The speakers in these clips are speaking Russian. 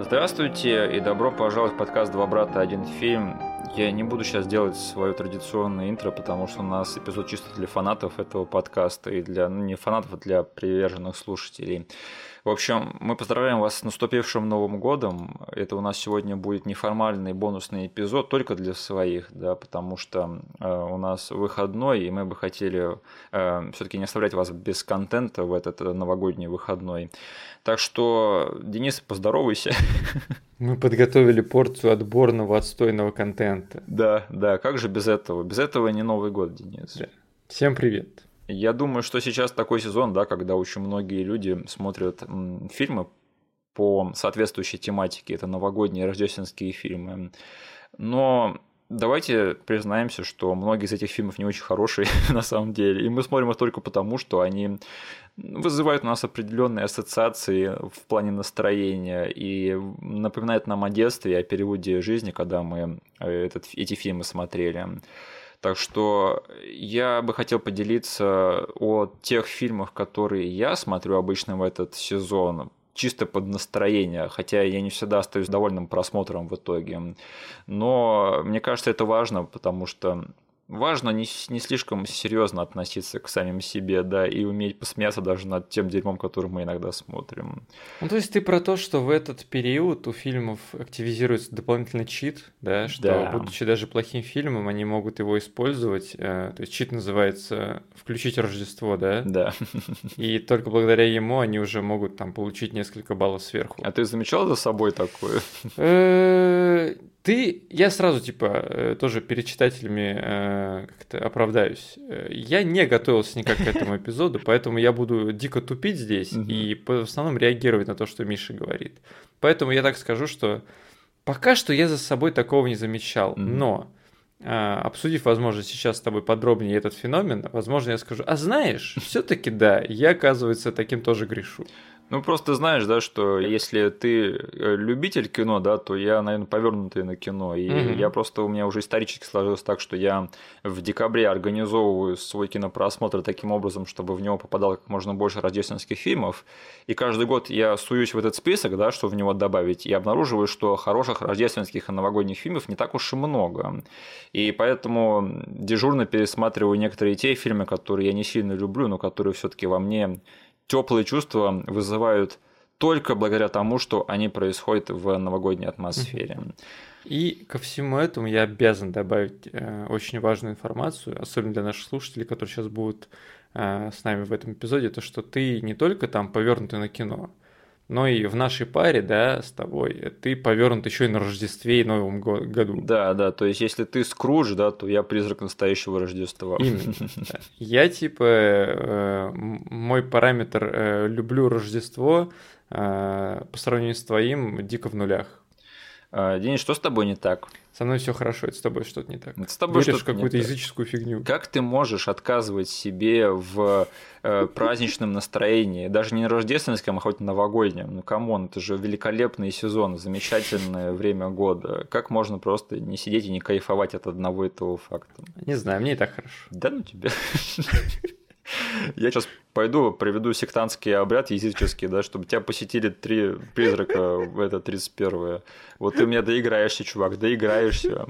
Здравствуйте и добро пожаловать в подкаст «Два брата, один фильм». Я не буду сейчас делать свое традиционное интро, потому что у нас эпизод чисто для фанатов этого подкаста и для, ну не фанатов, а для приверженных слушателей. В общем, мы поздравляем вас с наступившим Новым годом. Это у нас сегодня будет неформальный бонусный эпизод только для своих, да, потому что э, у нас выходной, и мы бы хотели э, все-таки не оставлять вас без контента в этот новогодний выходной. Так что, Денис, поздоровайся. Мы подготовили порцию отборного отстойного контента. Да, да, как же без этого? Без этого не Новый год, Денис. Да. Всем привет. Я думаю, что сейчас такой сезон, да, когда очень многие люди смотрят фильмы по соответствующей тематике. Это новогодние рождественские фильмы. Но давайте признаемся, что многие из этих фильмов не очень хорошие на самом деле. И мы смотрим их только потому, что они вызывают у нас определенные ассоциации в плане настроения и напоминают нам о детстве, о переводе жизни, когда мы э, этот, эти фильмы смотрели. Так что я бы хотел поделиться о тех фильмах, которые я смотрю обычно в этот сезон, чисто под настроение, хотя я не всегда остаюсь довольным просмотром в итоге. Но мне кажется, это важно, потому что важно не, не слишком серьезно относиться к самим себе, да, и уметь посмеяться даже над тем дерьмом, который мы иногда смотрим. Ну, то есть ты про то, что в этот период у фильмов активизируется дополнительный чит, да, что, да. будучи даже плохим фильмом, они могут его использовать. Э, то есть чит называется «включить Рождество», да? Да. И только благодаря ему они уже могут там получить несколько баллов сверху. А ты замечал за собой такое? Э, ты, я сразу, типа, э, тоже перед читателями э, как-то оправдаюсь. Э, я не готовился никак к этому эпизоду, поэтому я буду дико тупить здесь и в основном реагировать на то, что Миша говорит. Поэтому я так скажу, что пока что я за собой такого не замечал, но обсудив, возможно, сейчас с тобой подробнее этот феномен, возможно, я скажу, а знаешь, все-таки да, я, оказывается, таким тоже грешу. Ну, просто знаешь, да, что если ты э, любитель кино, да, то я, наверное, повернутый на кино. И угу. я просто, у меня уже исторически сложилось так, что я в декабре организовываю свой кинопросмотр таким образом, чтобы в него попадало как можно больше рождественских фильмов. И каждый год я суюсь в этот список, да, что в него добавить, и обнаруживаю, что хороших рождественских и новогодних фильмов не так уж и много. И поэтому дежурно пересматриваю некоторые те фильмы, которые я не сильно люблю, но которые все-таки во мне теплые чувства вызывают только благодаря тому, что они происходят в новогодней атмосфере. И ко всему этому я обязан добавить э, очень важную информацию, особенно для наших слушателей, которые сейчас будут э, с нами в этом эпизоде, то что ты не только там повернутый на кино, но и в нашей паре, да, с тобой, ты повернут еще и на Рождестве и Новом году. Да, да, то есть если ты Скрудж, да, то я призрак настоящего Рождества. Именно. Я типа, э, мой параметр э, люблю Рождество э, по сравнению с твоим дико в нулях. А, Денис, что с тобой не так? Со мной все хорошо, это с тобой что-то не так. Это с тобой в какую-то языческую фигню. Как ты можешь отказывать себе в э, праздничном настроении, даже не на рождественском, а хоть новогоднем? Ну, come on, это же великолепный сезон, замечательное время года. Как можно просто не сидеть и не кайфовать от одного этого факта? Не знаю, мне и так хорошо. Да ну тебе. Я сейчас пойду проведу сектантский обряд языческий, да, чтобы тебя посетили три призрака в это 31-е. Вот ты меня доиграешься, чувак, доиграешься.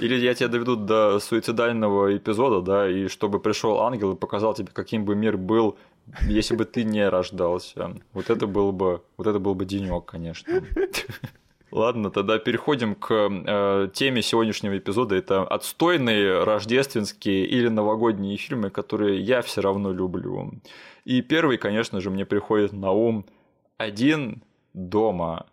Или я тебя доведу до суицидального эпизода, да, и чтобы пришел ангел и показал тебе, каким бы мир был, если бы ты не рождался. Вот это был бы, вот это был бы денек, конечно. Ладно, тогда переходим к э, теме сегодняшнего эпизода. Это отстойные рождественские или новогодние фильмы, которые я все равно люблю. И первый, конечно же, мне приходит на ум «Один дома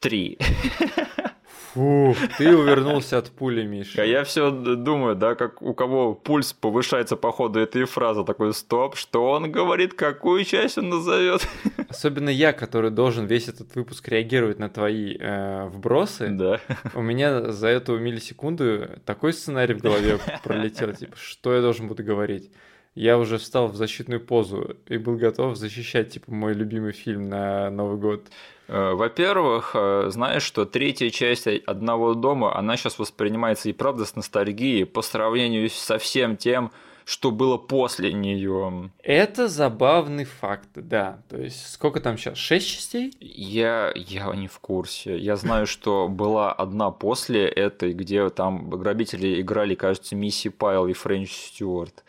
три». Фу, ты увернулся от пули, Миша. А я все думаю, да, как у кого пульс повышается по ходу этой фразы, такой стоп, что он говорит, какую часть он назовет. Особенно я, который должен весь этот выпуск реагировать на твои э, вбросы. Да. У меня за эту миллисекунду такой сценарий в голове пролетел, типа, что я должен буду говорить я уже встал в защитную позу и был готов защищать, типа, мой любимый фильм на Новый год. Э, во-первых, э, знаешь, что третья часть «Одного дома», она сейчас воспринимается и правда с ностальгией по сравнению со всем тем, что было после нее. Это забавный факт, да. То есть, сколько там сейчас? Шесть частей? Я, я не в курсе. Я знаю, что была одна после этой, где там грабители играли, кажется, Мисси Пайл и Френч Стюарт.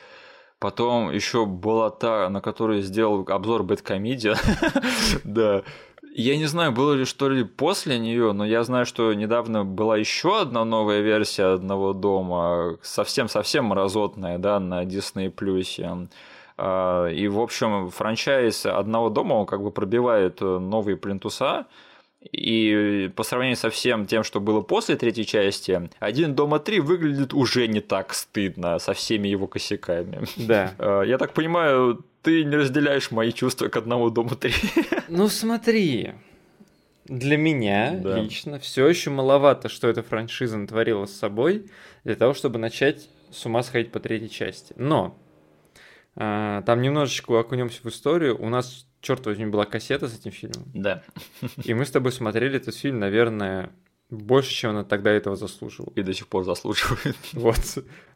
Потом еще была та, на которую сделал обзор Бэткомедиа. Да. Я не знаю, было ли что ли после нее, но я знаю, что недавно была еще одна новая версия одного дома, совсем-совсем мразотная, да, на Disney Plus. А, и, в общем, франчайз одного дома он как бы пробивает новые плинтуса, и по сравнению со всем тем, что было после третьей части, «Один дома три» выглядит уже не так стыдно со всеми его косяками. Да. А, я так понимаю, ты не разделяешь мои чувства к «Одному дому три». Ну смотри, для меня да. лично все еще маловато, что эта франшиза натворила с собой, для того, чтобы начать с ума сходить по третьей части. Но а, там немножечко окунемся в историю. У нас черт возьми, была кассета с этим фильмом. Да. И мы с тобой смотрели этот фильм, наверное, больше, чем она тогда этого заслуживала. И до сих пор заслуживает. Вот.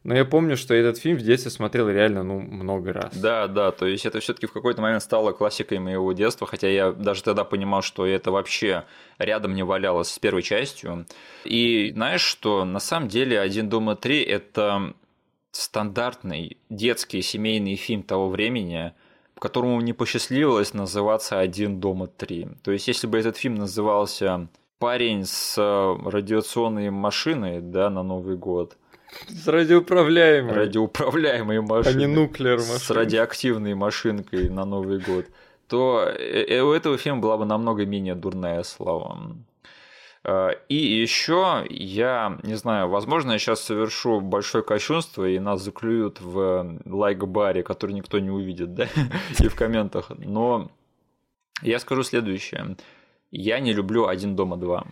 Но я помню, что этот фильм в детстве смотрел реально, ну, много раз. Да, да, то есть это все таки в какой-то момент стало классикой моего детства, хотя я даже тогда понимал, что это вообще рядом не валялось с первой частью. И знаешь, что на самом деле «Один дома три» — это стандартный детский семейный фильм того времени – которому не посчастливилось называться «Один дома три». То есть, если бы этот фильм назывался «Парень с э, радиационной машиной» да, на Новый год, с радиоуправляемой. Радиоуправляемой машиной. А не нуклеар машиной. С радиоактивной машинкой на Новый год. То э, э, у этого фильма была бы намного менее дурная слава. Э, и еще я, не знаю, возможно, я сейчас совершу большое кощунство, и нас заклюют в лайк-баре, который никто не увидит, да, и в комментах. Но я скажу следующее. Я не люблю «Один дома два».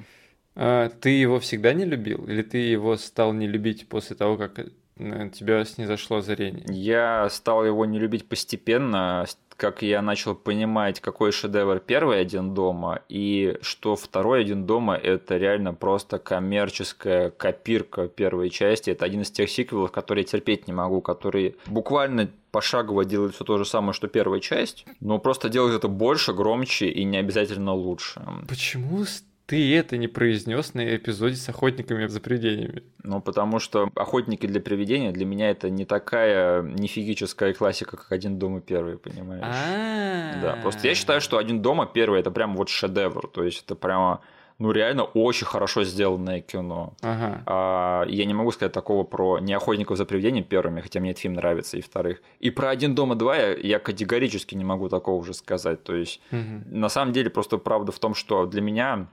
А, ты его всегда не любил? Или ты его стал не любить после того, как на тебя снизошло озарение? Я стал его не любить постепенно, как я начал понимать, какой шедевр первый «Один дома», и что второй «Один дома» — это реально просто коммерческая копирка первой части. Это один из тех сиквелов, которые я терпеть не могу, которые буквально пошагово делают все то же самое, что первая часть, но просто делают это больше, громче и не обязательно лучше. Почему ты это не произнес на эпизоде с охотниками за привидениями? Ну, потому что охотники для привидения для меня это не такая нефигическая классика, как один дома первый, понимаешь? Да, просто я считаю, что один дома первый это прям вот шедевр. То есть это прямо ну, реально очень хорошо сделанное кино. Ага. А, я не могу сказать такого про не охотников за привидением первыми, хотя мне этот фильм нравится, и вторых. И про один дома два я, я категорически не могу такого уже сказать. То есть, угу. на самом деле, просто правда в том, что для меня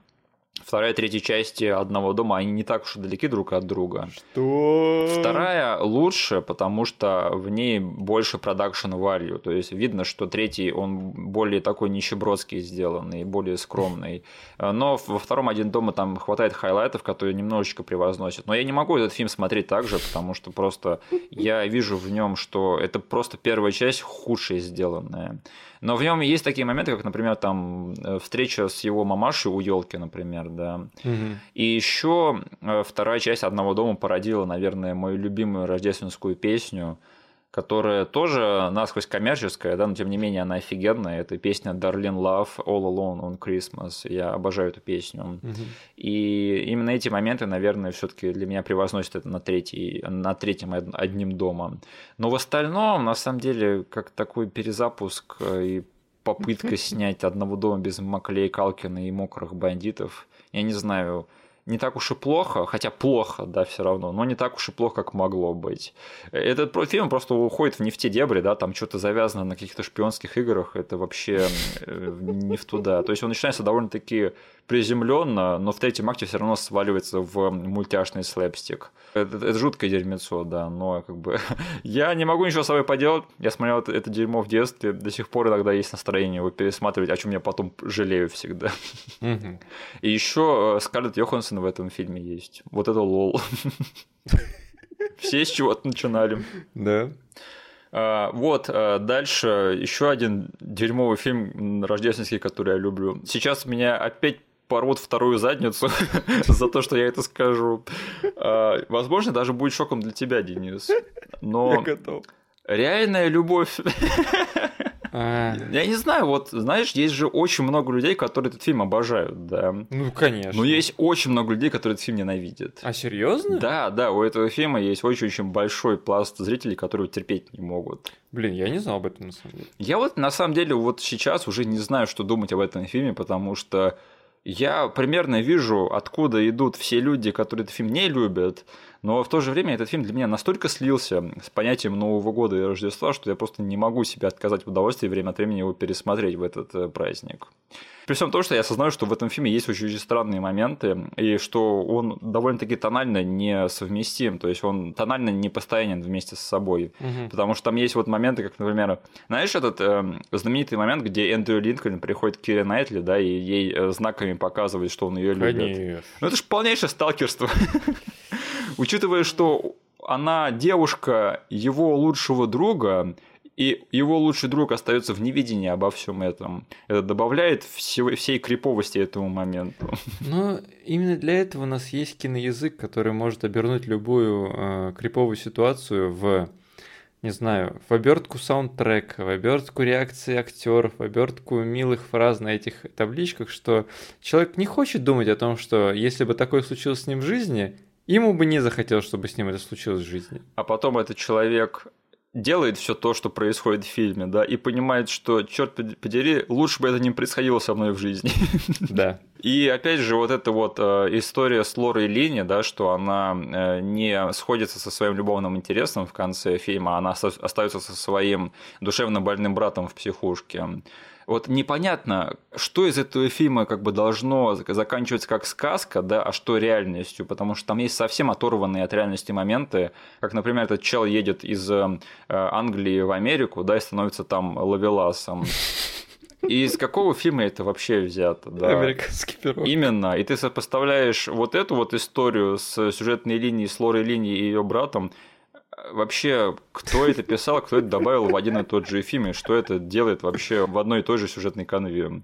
Вторая и третья части одного дома, они не так уж и далеки друг от друга. Что? Вторая лучше, потому что в ней больше продакшн value. То есть видно, что третий, он более такой нищебродский сделанный, более скромный. Но во втором «Один дома» там хватает хайлайтов, которые немножечко превозносят. Но я не могу этот фильм смотреть так же, потому что просто я вижу в нем, что это просто первая часть худшая сделанная. Но в нем есть такие моменты, как, например, там э, встреча с его мамашей у елки, например, да. Угу. И еще э, вторая часть одного дома породила, наверное, мою любимую рождественскую песню которая тоже насквозь коммерческая, да, но тем не менее она офигенная. Это песня Darlene Love All Alone on Christmas. Я обожаю эту песню. Угу. И именно эти моменты, наверное, все-таки для меня превозносят это на, третий, на третьем одним домом. Но в остальном, на самом деле, как такой перезапуск э, и попытка снять одного дома без Маклей Калкина и мокрых бандитов. Я не знаю, не так уж и плохо, хотя плохо, да, все равно, но не так уж и плохо, как могло быть. Этот фильм просто уходит в не в те дебри, да, там что-то завязано на каких-то шпионских играх, это вообще э, не в туда. То есть он начинается довольно-таки приземленно, но в третьем акте все равно сваливается в мультяшный слэпстик. Это, это жуткое дерьмецо, да, но как бы я не могу ничего с собой поделать. Я смотрел это, это дерьмо в детстве, до сих пор иногда есть настроение его пересматривать, о чем я потом жалею всегда. И еще э, Скарлетт Йоханссон в этом фильме есть. Вот это лол. Все с чего-то начинали. Да. А, вот, а, дальше еще один дерьмовый фильм рождественский, который я люблю. Сейчас меня опять порвут вторую задницу за то, что я это скажу. А, возможно, даже будет шоком для тебя, Денис. Но... Я готов. Реальная любовь. А, Я не знаю, вот, знаешь, есть же очень много людей, которые этот фильм обожают, да. Ну, конечно. Но есть очень много людей, которые этот фильм ненавидят. А серьезно? Да, да, у этого фильма есть очень-очень большой пласт зрителей, которые терпеть не могут. Блин, я не знал об этом на самом деле. Я вот на самом деле вот сейчас уже не знаю, что думать об этом фильме, потому что я примерно вижу, откуда идут все люди, которые этот фильм не любят, но в то же время этот фильм для меня настолько слился с понятием Нового года и Рождества, что я просто не могу себе отказать в удовольствии время от времени его пересмотреть в этот э, праздник. При всем том, что я осознаю, что в этом фильме есть очень, очень странные моменты, и что он довольно-таки тонально несовместим, то есть он тонально не постоянен вместе с собой. Мгм. Потому что там есть вот моменты, как, например, знаешь, этот э, знаменитый момент, где Эндрю Линкольн приходит к Кире Найтли, да, и ей э, знаками показывает, что он ее любит. Конечно. Ну это же полнейшее сталкерство. Учитывая, что она девушка его лучшего друга, и его лучший друг остается в невидении обо всем этом. Это добавляет всего, всей криповости этому моменту. Но именно для этого у нас есть киноязык, который может обернуть любую э, криповую ситуацию в, не знаю, в обертку саундтрека, в обертку реакции актеров, в обертку милых фраз на этих табличках, что человек не хочет думать о том, что если бы такое случилось с ним в жизни, ему бы не захотелось, чтобы с ним это случилось в жизни. А потом этот человек делает все то, что происходит в фильме, да, и понимает, что, черт подери, лучше бы это не происходило со мной в жизни. Да. И опять же, вот эта вот э, история с Лорой Лини, да, что она э, не сходится со своим любовным интересом в конце фильма, она остается со своим душевно больным братом в психушке. Вот непонятно, что из этого фильма как бы должно заканчиваться как сказка, да, а что реальностью, потому что там есть совсем оторванные от реальности моменты, как, например, этот чел едет из э, Англии в Америку, да, и становится там ловеласом. И из какого фильма это вообще взято? Да? Американский пирог. Именно. И ты сопоставляешь вот эту вот историю с сюжетной линией, с Лорой Линией и ее братом. Вообще, кто это писал, кто это добавил в один и тот же фильм, и что это делает вообще в одной и той же сюжетной конве.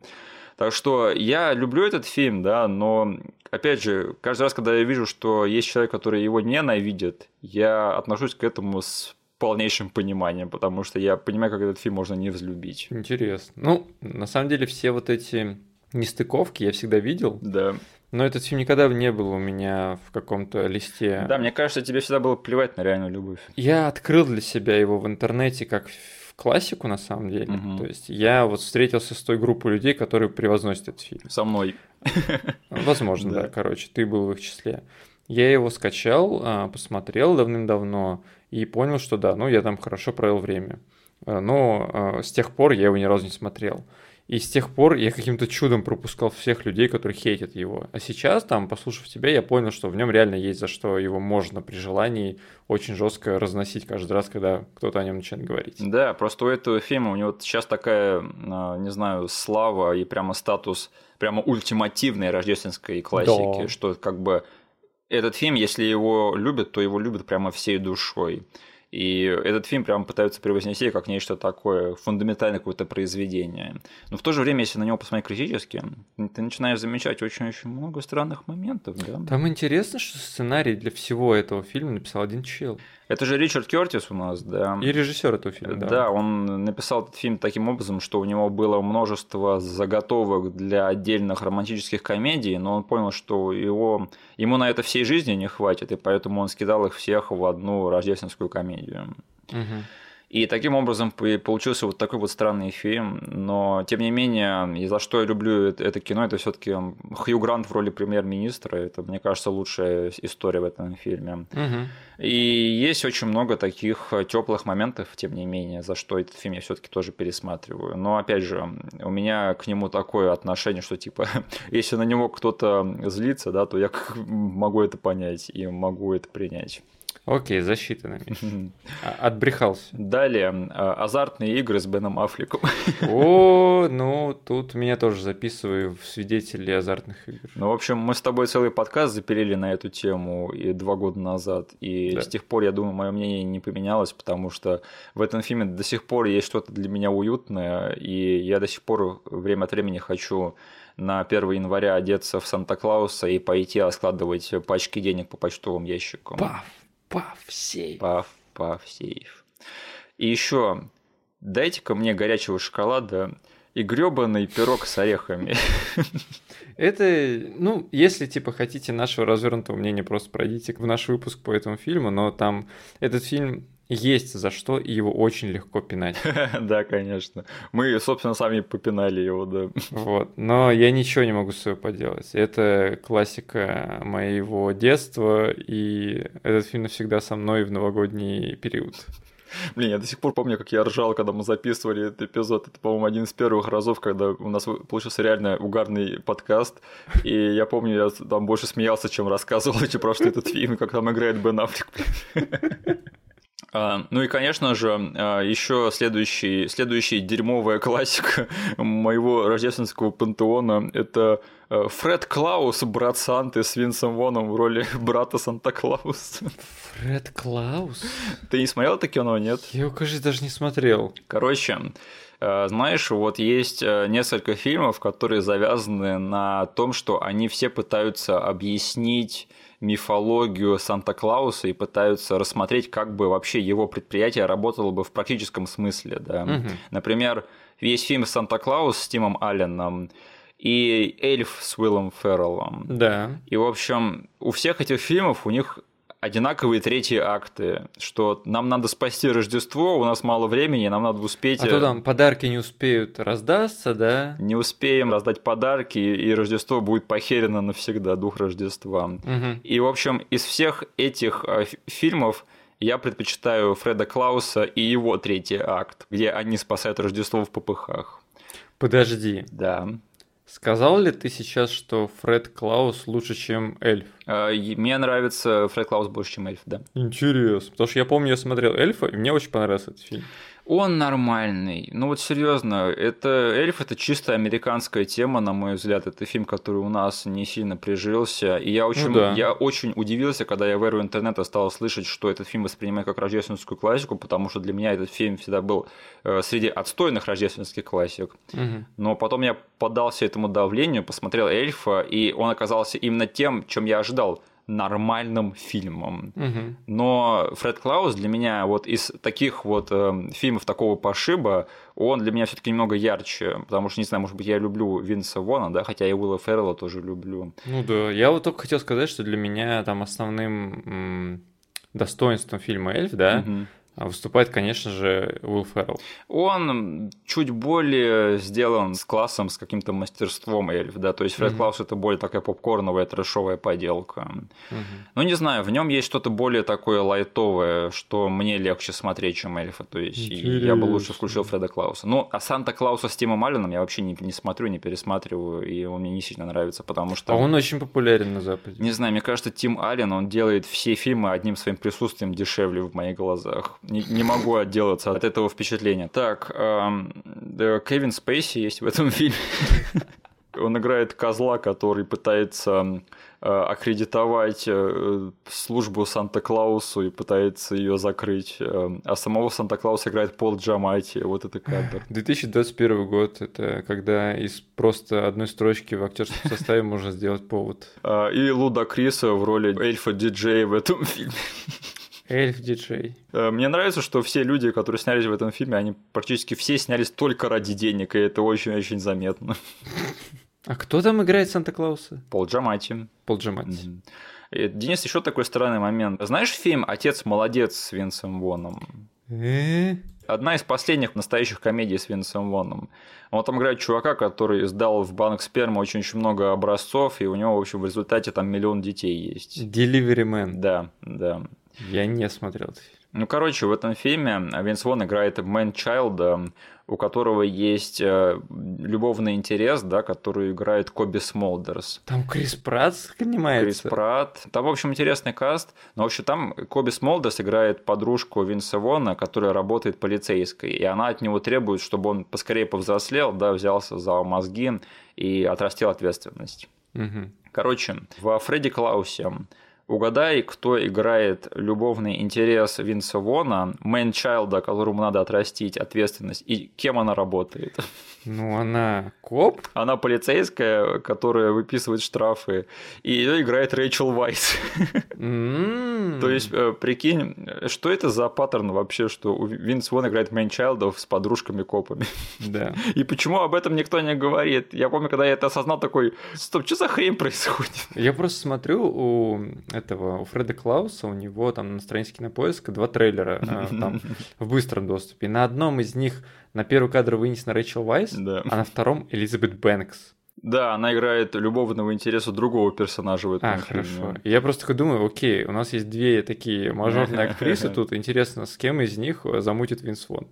Так что я люблю этот фильм, да, но, опять же, каждый раз, когда я вижу, что есть человек, который его ненавидит, я отношусь к этому с полнейшим пониманием, потому что я понимаю, как этот фильм можно не взлюбить. Интересно. Ну, на самом деле, все вот эти нестыковки я всегда видел, Да. Но этот фильм никогда не был у меня в каком-то листе. Да, мне кажется, тебе всегда было плевать на реальную любовь. Я открыл для себя его в интернете как в классику, на самом деле. Мгм. То есть я вот встретился с той группой людей, которые превозносят этот фильм. Со мной. Возможно, Да. да, короче, ты был в их числе. Я его скачал, а, посмотрел давным-давно и понял, что да, ну я там хорошо провел время. А, Но а, с тех пор я его ни разу не смотрел. И с тех пор я каким-то чудом пропускал всех людей, которые хейтят его. А сейчас, там, послушав тебя, я понял, что в нем реально есть за что его можно при желании очень жестко разносить каждый раз, когда кто-то о нем начинает говорить. Да, просто у этого фильма у него сейчас такая, а, не знаю, слава и прямо статус прямо ультимативной рождественской классики, Да. что как бы этот фильм, если его любят, то его любят прямо всей душой. И этот фильм прямо пытаются превознести как нечто такое, фундаментальное какое-то произведение. Но в то же время, если на него посмотреть критически, ты начинаешь замечать очень-очень много странных моментов, да. Там интересно, что сценарий для всего этого фильма написал один чел. Это же Ричард Кертис у нас, да. И режиссер этого фильма, да. Да, он написал этот фильм таким образом, что у него было множество заготовок для отдельных романтических комедий, но он понял, что его, ему на это всей жизни не хватит, и поэтому он скидал их всех в одну рождественскую комедию. Мгм. И таким образом получился вот такой вот странный фильм, но тем не менее, и за что я люблю это, кино, это все-таки Хью Грант в роли премьер-министра, это, мне кажется, лучшая история в этом фильме. Мгм. И есть очень много таких теплых моментов, тем не менее, за что этот фильм я все-таки тоже пересматриваю. Но опять же, у меня к нему такое отношение, что типа, если на него кто-то злится, да, то я могу это понять и могу это принять. Окей, засчитано, Миш. А- Отбрехался. Далее, а, азартные игры с Беном Аффлеком. О, ну тут меня тоже записываю в свидетели азартных игр. Ну, в общем, мы с тобой целый подкаст запилили на эту тему и два года назад. И Да. с тех пор, я думаю, мое мнение не поменялось, потому что в этом фильме до сих пор есть что-то для меня уютное, и я до сих пор время от времени хочу на 1 января одеться в Санта-Клауса и пойти раскладывать пачки денег по почтовым ящикам. Паф, паф, сей. Паф, паф, сейф. И еще дайте-ка мне горячего шоколада и грёбаный пирог с орехами. Это, ну, если, типа, хотите нашего развернутого мнения, просто пройдите в наш выпуск по этому фильму, но там этот фильм есть за что, и его очень легко пинать. Да, конечно. Мы, собственно, сами попинали его, да. Вот. Но я ничего не могу с собой поделать. Это классика моего детства, и этот фильм навсегда со мной в новогодний период. Блин, я до сих пор помню, как я ржал, когда мы записывали этот эпизод. Это, по-моему, один из первых разов, когда у нас получился реально угарный подкаст. И я помню, я там больше смеялся, чем рассказывал про что этот фильм, как там играет Бен Аффлек. А, ну и, конечно же, а, еще следующий, следующий дерьмовая классика моего рождественского пантеона – это Фред Клаус, брат Санты с Винсом Воном в роли брата Санта-Клауса. Фред Клаус? Ты не смотрел это кино, нет? Я его, кажется, даже не смотрел. Короче, знаешь, вот есть несколько фильмов, которые завязаны на том, что они все пытаются объяснить мифологию Санта-Клауса и пытаются рассмотреть, как бы вообще его предприятие работало бы в практическом смысле. Да. Угу. Например, весь фильм «Санта-Клаус» с Тимом Алленом и «Эльф» с Уиллом Ферреллом. Да. И, в общем, у всех этих фильмов у них одинаковые третьи акты, что нам надо спасти Рождество, у нас мало времени, нам надо успеть... А то там подарки не успеют раздаться, да? Не успеем раздать подарки, и Рождество будет похерено навсегда, дух Рождества. Угу. И, в общем, из всех этих а, фильмов я предпочитаю Фреда Клауса и его третий акт, где они спасают Рождество в попыхах. Подожди. Да. Сказал ли ты сейчас, что Фред Клаус лучше, чем Эльф? А, мне нравится Фред Клаус больше, чем Эльф, да. Интересно. Потому что я помню, я смотрел Эльфа, и мне очень понравился этот фильм. Он нормальный. Ну вот серьезно, это эльф это чисто американская тема, на мой взгляд. Это фильм, который у нас не сильно прижился. И я очень, ну, да. я очень удивился, когда я в эру интернета стал слышать, что этот фильм воспринимает как рождественскую классику, потому что для меня этот фильм всегда был э, среди отстойных рождественских классик. Угу. Но потом я поддался этому давлению, посмотрел эльфа, и он оказался именно тем, чем я ожидал нормальным фильмом. Угу. Но Фред Клаус для меня вот из таких вот э, фильмов такого пошиба, он для меня все-таки немного ярче, потому что, не знаю, может быть, я люблю Винса Вона, да, хотя и Уилла Феррелла тоже люблю. Ну да, я вот только хотел сказать, что для меня там основным достоинством фильма «Эльф», да, угу выступает, конечно же, Уилл Феррелл. Он чуть более сделан с классом, с каким-то мастерством эльф, да, то есть Фред mm-hmm. Клаус это более такая попкорновая, трэшовая поделка. Mm-hmm. Ну, не знаю, в нем есть что-то более такое лайтовое, что мне легче смотреть, чем эльфа, то есть Интересно. я бы лучше включил Фреда Клауса. Ну, а Санта-Клауса с Тимом Алленом я вообще не, не смотрю, не пересматриваю, и он мне не сильно нравится, потому что... А он очень популярен на Западе. Не знаю, мне кажется, Тим Аллен, он делает все фильмы одним своим присутствием дешевле в моих глазах не, не могу отделаться от этого впечатления. Так, эм, Кевин Спейси есть в этом фильме. Он играет козла, который пытается э, аккредитовать э, службу Санта-Клаусу и пытается ее закрыть. Э, а самого Санта-Клауса играет Пол Джамати. Вот это кадр. 2021 год. Это когда из просто одной строчки в актерском составе можно сделать повод. И Луда Криса в роли эльфа-диджея в этом фильме. Эльф-диджей. Э, мне нравится, что все люди, которые снялись в этом фильме, они практически все снялись только ради денег, и это очень-очень заметно. А кто там играет Санта-Клауса? Пол Джамати. Пол Джамати. И, Денис, еще такой странный момент. Знаешь фильм «Отец молодец» с Винсом Воном? Э? Одна из последних настоящих комедий с Винсом Воном. Он там играет чувака, который сдал в банк спермы очень-очень много образцов, и у него, в общем, в результате там миллион детей есть. Delivery Man. Да, да. Я не смотрел этот фильм. Ну, короче, в этом фильме Винс Вон играет man child а, у которого есть э, любовный интерес, да, который играет Коби Смолдерс. Там Крис Пратт снимается. Крис Пратт. Там, в общем, интересный каст. Но, вообще, там Коби Смолдерс играет подружку Винса Вона, которая работает полицейской. И она от него требует, чтобы он поскорее повзрослел, да, взялся за мозги и отрастил ответственность. Угу. Короче, во Фреде Клаусе Угадай, кто играет любовный интерес Винса Вона, мэнчайлда, которому надо отрастить ответственность, и кем она работает? Ну, она коп? Она полицейская, которая выписывает штрафы, и ее играет Рэйчел Вайс. То есть, э, прикинь, что это за паттерн вообще, что Винс Вон играет мэнчайлдов с подружками-копами? Да. И почему об этом никто не говорит? Я помню, когда я это осознал, такой, стоп, что за хрень происходит? Я просто смотрю у этого, у Фреда Клауса, у него там на странице Кинопоиска два трейлера а, там в быстром доступе. На одном из них на первый кадр вынесена Рэйчел Вайс, а на втором Элизабет Бэнкс. Да, она играет любовного интереса другого персонажа в этом А, фильме. хорошо. Я просто такой думаю, окей, у нас есть две такие мажорные актрисы тут, интересно, с кем из них замутит Винс Вон?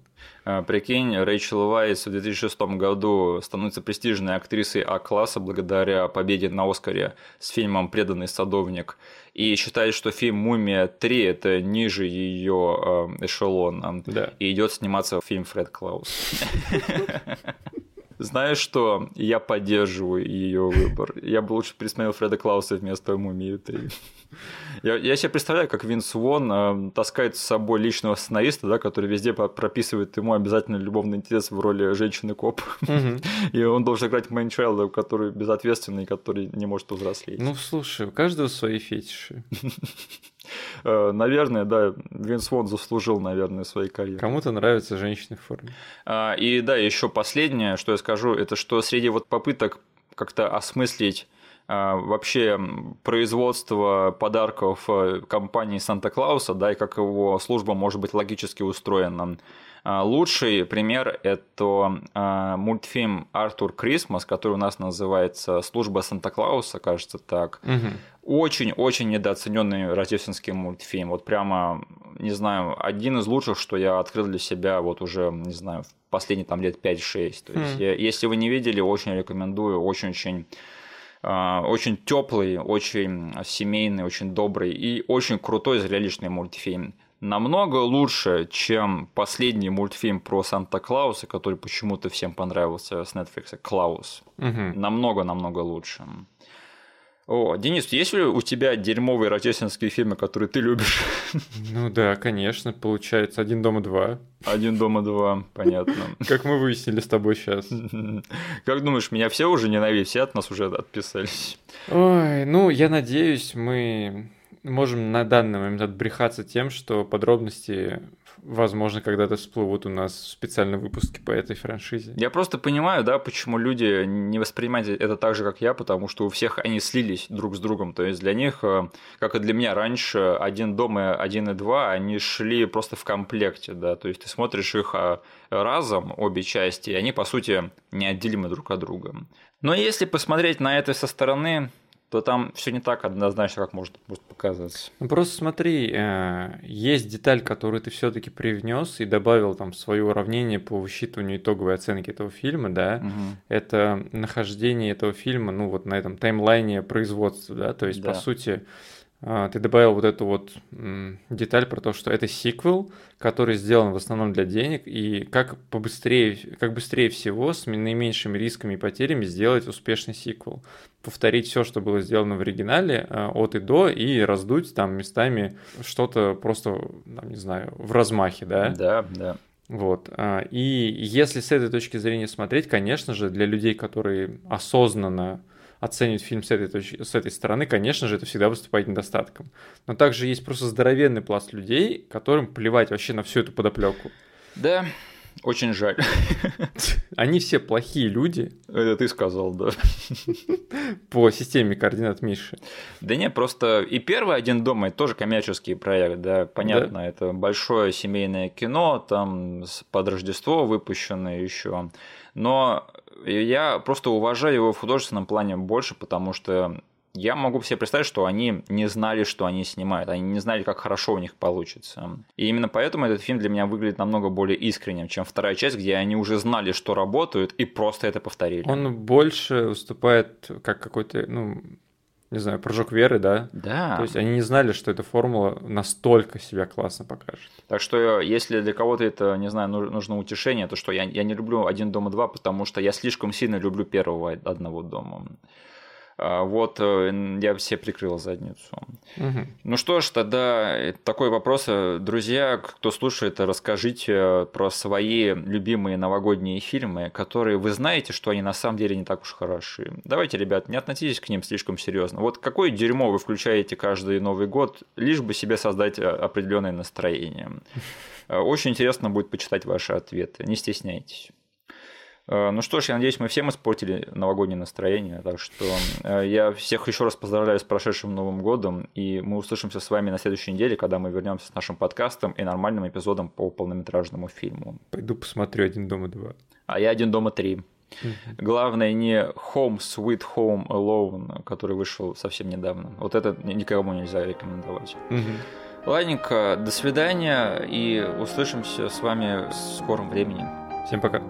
А, Прикинь, Рэйчел Вайс в 2006 году становится престижной актрисой А-класса благодаря победе на Оскаре с фильмом «Преданный садовник» и считает, что фильм «Мумия 3» — это ниже ее эшелона. Да. И идет сниматься в фильм «Фред Клаус». Знаешь что? Я поддерживаю ее выбор. Я бы лучше пересмотрел Фреда Клауса вместо Мумии 3. Я, я себе представляю, как Винс Вон э, таскает с собой личного сценариста, да, который везде прописывает ему обязательно любовный интерес в роли женщины-коп. И он должен играть Мэнчайлда, который безответственный, который не может повзрослеть. Ну, слушай, у каждого свои фетиши. Э, Наверное, да, Винс Вон заслужил, наверное, своей карьеры. Кому-то нравятся женщины в форме. А, И да, еще последнее, что я скажу, это что среди вот попыток как-то осмыслить вообще м, производство подарков э, компании Санта-Клауса, да, и как его служба может быть логически устроена. А, Лучший пример – это а, мультфильм «Артур Крисмас», который у нас называется «Служба Санта-Клауса», кажется так. Мгм. Очень-очень недооцененный рождественский мультфильм. Вот прямо, не знаю, один из лучших, что я открыл для себя вот уже, не знаю, в последние там лет 5-6. То есть, Хм. я- если вы не видели, очень рекомендую. Очень-очень а, очень теплый, очень семейный, очень добрый и очень крутой зрелищный мультфильм. Намного лучше, чем последний мультфильм про Санта-Клауса, который почему-то всем понравился с Netflix, Клаус. Мгм. Намного-намного лучше. О, Денис, есть ли у тебя дерьмовые рождественские фильмы, которые ты любишь? Ну да, конечно, получается один дома два. Один дома два, понятно. Как мы выяснили с тобой сейчас. Как думаешь, меня все уже ненавидят, все от нас уже отписались? Ой, ну я надеюсь, мы можем на данный момент отбрехаться тем, что подробности, возможно, когда-то всплывут у нас в специальном выпуске по этой франшизе. Я просто понимаю, да, почему люди не воспринимают это так же, как я, потому что у всех они слились друг с другом. То есть для них, э, как и для меня раньше, один дом и один и два, они шли просто в комплекте, да. То есть ты смотришь их а, разом, обе части, и они, по сути, неотделимы друг от друга. Но если посмотреть на это со стороны, то там все не так однозначно, как может, может показаться. Ну просто смотри, э, есть деталь, которую ты все-таки привнес и добавил там в свое уравнение по высчитыванию итоговой оценки этого фильма, да. Мгм. это нахождение этого фильма, ну вот на этом таймлайне производства, да, то есть Да. по сути ты добавил вот эту вот деталь про то, что это сиквел, который сделан в основном для денег, и как побыстрее, как быстрее всего с наименьшими рисками и потерями сделать успешный сиквел, повторить все, что было сделано в оригинале а, от и до, и раздуть там местами что-то просто, там, не знаю, в размахе, да? Да, да. Вот. а, И если с этой точки зрения смотреть, конечно же, для людей, которые осознанно оценивают фильм с этой, точки, с этой стороны, конечно же, это всегда выступает недостатком. Но также есть просто здоровенный пласт людей, которым плевать вообще на всю эту подоплеку. Да, очень жаль. Они все плохие люди Это ты сказал, да. по системе координат Миши. Да не, просто и первый «Один дома» это тоже коммерческий проект, да, понятно, это большое семейное кино, там под Рождество выпущенное еще, но я просто уважаю его в художественном плане больше, потому что я могу себе представить, что они не знали, что они снимают, они не знали, как хорошо у них получится. И именно поэтому этот фильм для меня выглядит намного более искренним, чем вторая часть, где они уже знали, что работают, и просто это повторили. Он больше выступает как какой-то, ну, не знаю, прыжок веры, да? Да. То есть они не знали, что эта формула настолько себя классно покажет. Так что, если для кого-то это, не знаю, ну- нужно утешение, то что я, я не люблю «Один дома два», потому что я слишком сильно люблю первого «Одного дома». А, вот э, я все прикрыл задницу. Угу. Ну что ж, тогда такой вопрос. Друзья, кто слушает, расскажите про свои любимые новогодние фильмы, которые вы знаете, что они на самом деле не так уж хороши. Давайте, ребят, не относитесь к ним слишком серьезно. Вот какое дерьмо вы включаете каждый Новый год, лишь бы себе создать э, определенное настроение. Э, очень интересно будет почитать ваши ответы. Не стесняйтесь. Э, ну что ж, я надеюсь, мы всем испортили новогоднее настроение. Так что э, я всех еще раз поздравляю с прошедшим Новым годом. И мы услышимся с вами на следующей неделе, когда мы вернемся с нашим подкастом и нормальным эпизодом по полнометражному фильму. Пойду посмотрю один дома два. А я один дома три. Главное не Home Sweet Home Alone, который вышел совсем недавно. Вот это никому нельзя рекомендовать. Ладненько, до свидания и услышимся с вами в скором времени. Всем пока.